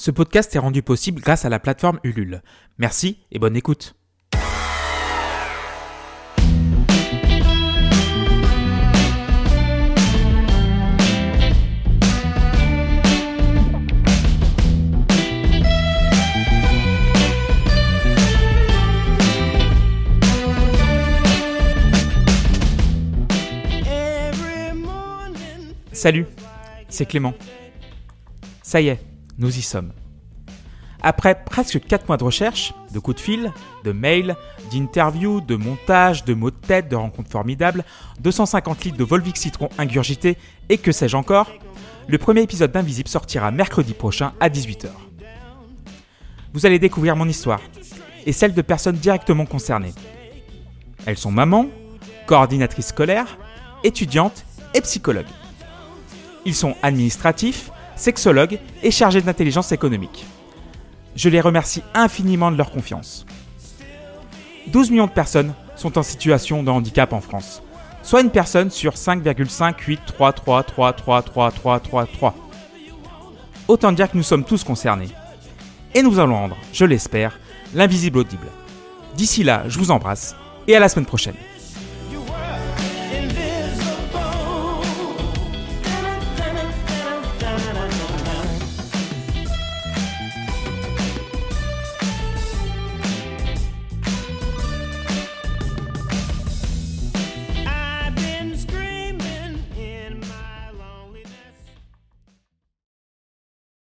Ce podcast est rendu possible grâce à la plateforme Ulule. Merci et bonne écoute. Salut, c'est Clément. Ça y est, nous y sommes. Après presque 4 mois de recherche, de coups de fil, de mails, d'interviews, de montage, de mots de tête, de rencontres formidables, 250 litres de Volvic citron ingurgité et que sais-je encore, le premier épisode d'Invisible sortira mercredi prochain à 18h. Vous allez découvrir mon histoire et celle de personnes directement concernées. Elles sont mamans, coordinatrices scolaires, étudiantes et psychologues. Ils sont administratifs, sexologues et chargés d'intelligence économique. Je les remercie infiniment de leur confiance. 12 millions de personnes sont en situation de handicap en France, soit une personne sur 5,5833333333. Autant dire que nous sommes tous concernés. Et nous allons rendre, je l'espère, l'invisible audible. D'ici là, je vous embrasse et à la semaine prochaine.